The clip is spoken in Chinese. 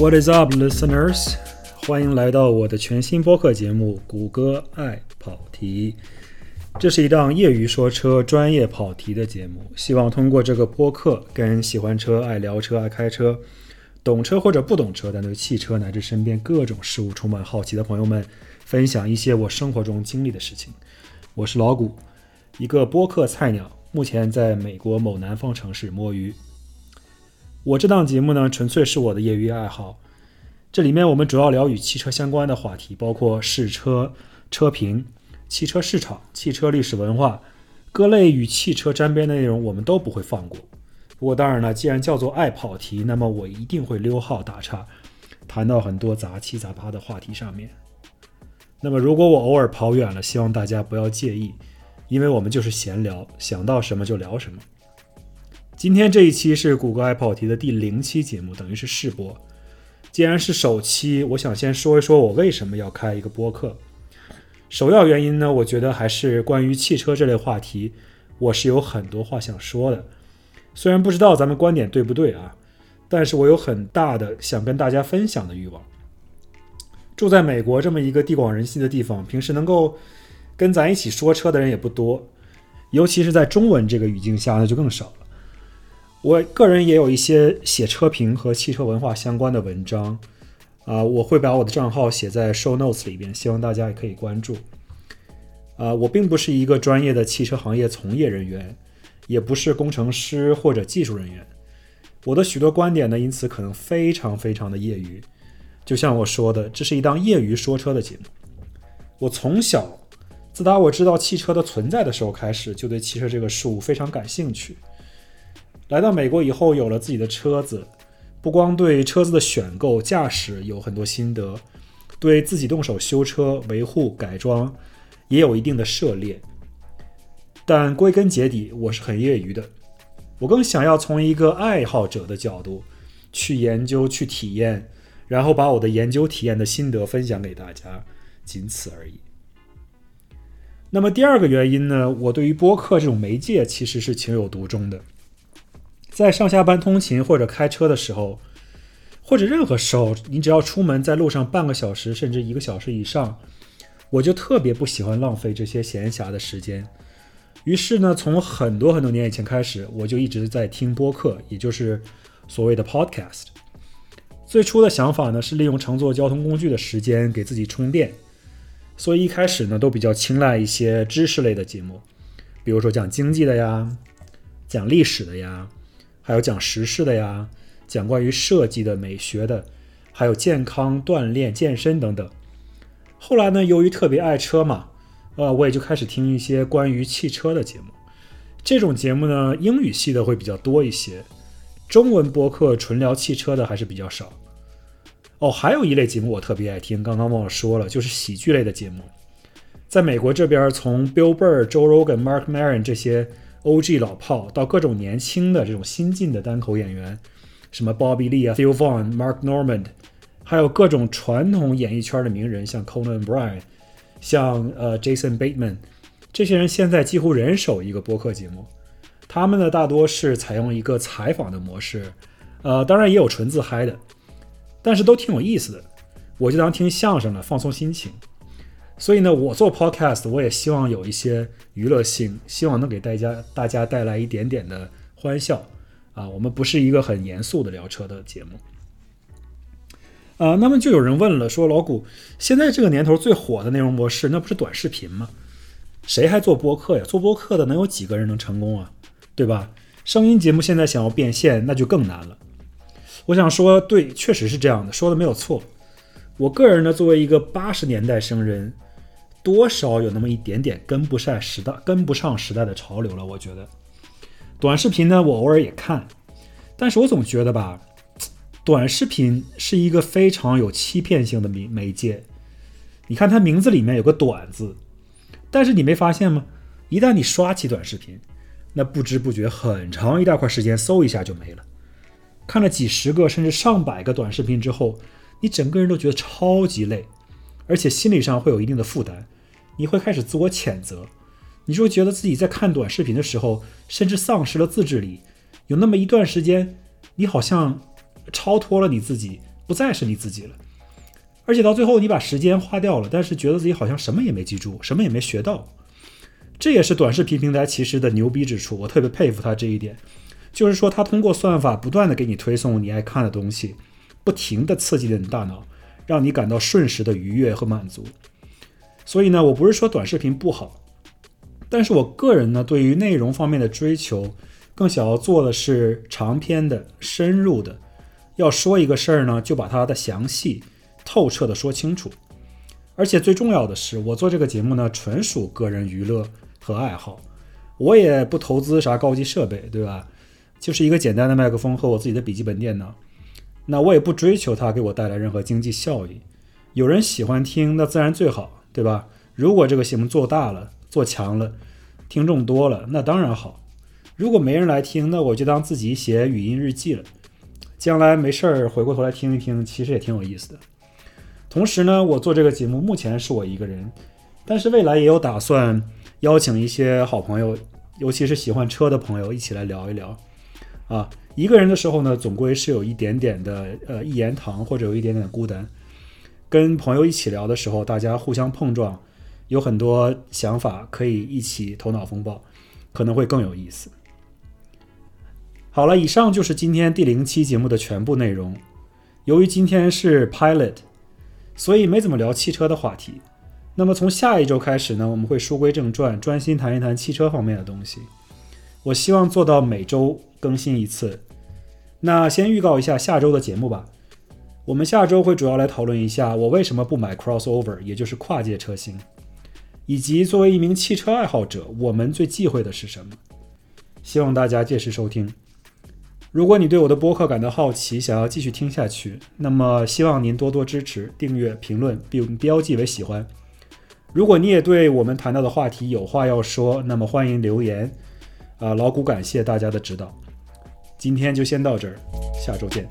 What is up, listeners？欢迎来到我的全新播客节目《谷歌爱跑题》。这是一档业余说车、专业跑题的节目，希望通过这个播客，跟喜欢车、爱聊车、爱开车、懂车或者不懂车，但对汽车乃至身边各种事物充满好奇的朋友们，分享一些我生活中经历的事情。我是老谷，一个播客菜鸟，目前在美国某南方城市摸鱼。我这档节目呢，纯粹是我的业余爱好。这里面我们主要聊与汽车相关的话题，包括试车、车评、汽车市场、汽车历史文化，各类与汽车沾边的内容我们都不会放过。不过当然了，既然叫做爱跑题，那么我一定会溜号打岔，谈到很多杂七杂八的话题上面。那么如果我偶尔跑远了，希望大家不要介意，因为我们就是闲聊，想到什么就聊什么。今天这一期是谷歌 Apple 题的第零期节目，等于是试播。既然是首期，我想先说一说我为什么要开一个播客。首要原因呢，我觉得还是关于汽车这类话题，我是有很多话想说的。虽然不知道咱们观点对不对啊，但是我有很大的想跟大家分享的欲望。住在美国这么一个地广人稀的地方，平时能够跟咱一起说车的人也不多，尤其是在中文这个语境下，那就更少。我个人也有一些写车评和汽车文化相关的文章，啊，我会把我的账号写在 show notes 里边，希望大家也可以关注。啊，我并不是一个专业的汽车行业从业人员，也不是工程师或者技术人员，我的许多观点呢，因此可能非常非常的业余。就像我说的，这是一档业余说车的节目。我从小，自打我知道汽车的存在的时候开始，就对汽车这个事物非常感兴趣。来到美国以后，有了自己的车子，不光对车子的选购、驾驶有很多心得，对自己动手修车、维护、改装也有一定的涉猎。但归根结底，我是很业余的。我更想要从一个爱好者的角度去研究、去体验，然后把我的研究体验的心得分享给大家，仅此而已。那么第二个原因呢？我对于播客这种媒介其实是情有独钟的。在上下班通勤或者开车的时候，或者任何时候，你只要出门在路上半个小时甚至一个小时以上，我就特别不喜欢浪费这些闲暇的时间。于是呢，从很多很多年以前开始，我就一直在听播客，也就是所谓的 podcast。最初的想法呢，是利用乘坐交通工具的时间给自己充电，所以一开始呢，都比较青睐一些知识类的节目，比如说讲经济的呀，讲历史的呀。还有讲时事的呀，讲关于设计的、美学的，还有健康、锻炼、健身等等。后来呢，由于特别爱车嘛，呃，我也就开始听一些关于汽车的节目。这种节目呢，英语系的会比较多一些，中文播客纯聊汽车的还是比较少。哦，还有一类节目我特别爱听，刚刚忘了说了，就是喜剧类的节目。在美国这边，从 Bill Burr、Joe Rogan、Mark Maron 这些。O.G. 老炮到各种年轻的这种新晋的单口演员，什么 Bobby Lee 啊、Phil Vaughn、Mark Normand，还有各种传统演艺圈的名人，像 Conan O'Brien，像呃 Jason Bateman，这些人现在几乎人手一个播客节目。他们呢大多是采用一个采访的模式，呃，当然也有纯自嗨的，但是都挺有意思的。我就当听相声了，放松心情。所以呢，我做 podcast，我也希望有一些娱乐性，希望能给大家大家带来一点点的欢笑啊。我们不是一个很严肃的聊车的节目啊。那么就有人问了，说老谷，现在这个年头最火的内容模式，那不是短视频吗？谁还做播客呀？做播客的能有几个人能成功啊？对吧？声音节目现在想要变现，那就更难了。我想说，对，确实是这样的，说的没有错。我个人呢，作为一个八十年代生人。多少有那么一点点跟不上时代，跟不上时代的潮流了。我觉得短视频呢，我偶尔也看，但是我总觉得吧，短视频是一个非常有欺骗性的媒媒介。你看它名字里面有个“短”字，但是你没发现吗？一旦你刷起短视频，那不知不觉很长一大块时间嗖一下就没了。看了几十个甚至上百个短视频之后，你整个人都觉得超级累。而且心理上会有一定的负担，你会开始自我谴责，你就会觉得自己在看短视频的时候，甚至丧失了自制力。有那么一段时间，你好像超脱了你自己，不再是你自己了。而且到最后，你把时间花掉了，但是觉得自己好像什么也没记住，什么也没学到。这也是短视频平台其实的牛逼之处，我特别佩服它这一点，就是说它通过算法不断的给你推送你爱看的东西，不停的刺激着你大脑，让你感到瞬时的愉悦和满足。所以呢，我不是说短视频不好，但是我个人呢，对于内容方面的追求，更想要做的是长篇的、深入的。要说一个事儿呢，就把它的详细。透彻的说清楚，而且最重要的是，我做这个节目呢，纯属个人娱乐和爱好，我也不投资啥高级设备，对吧？就是一个简单的麦克风和我自己的笔记本电脑，那我也不追求它给我带来任何经济效益。有人喜欢听，那自然最好，对吧？如果这个节目做大了、做强了，听众多了，那当然好。如果没人来听，那我就当自己写语音日记了，将来没事儿回过头来听一听，其实也挺有意思的。同时呢，我做这个节目目前是我一个人，但是未来也有打算邀请一些好朋友，尤其是喜欢车的朋友一起来聊一聊。啊，一个人的时候呢，总归是有一点点的呃一言堂或者有一点点孤单。跟朋友一起聊的时候，大家互相碰撞，有很多想法可以一起头脑风暴，可能会更有意思。好了，以上就是今天第零期节目的全部内容。由于今天是 Pilot。所以没怎么聊汽车的话题。那么从下一周开始呢，我们会书归正传，专心谈一谈汽车方面的东西。我希望做到每周更新一次。那先预告一下下周的节目吧。我们下周会主要来讨论一下我为什么不买 crossover，也就是跨界车型，以及作为一名汽车爱好者，我们最忌讳的是什么。希望大家届时收听。如果你对我的播客感到好奇，想要继续听下去，那么希望您多多支持、订阅、评论并标记为喜欢。如果你也对我们谈到的话题有话要说，那么欢迎留言。啊，老谷感谢大家的指导。今天就先到这儿，下周见。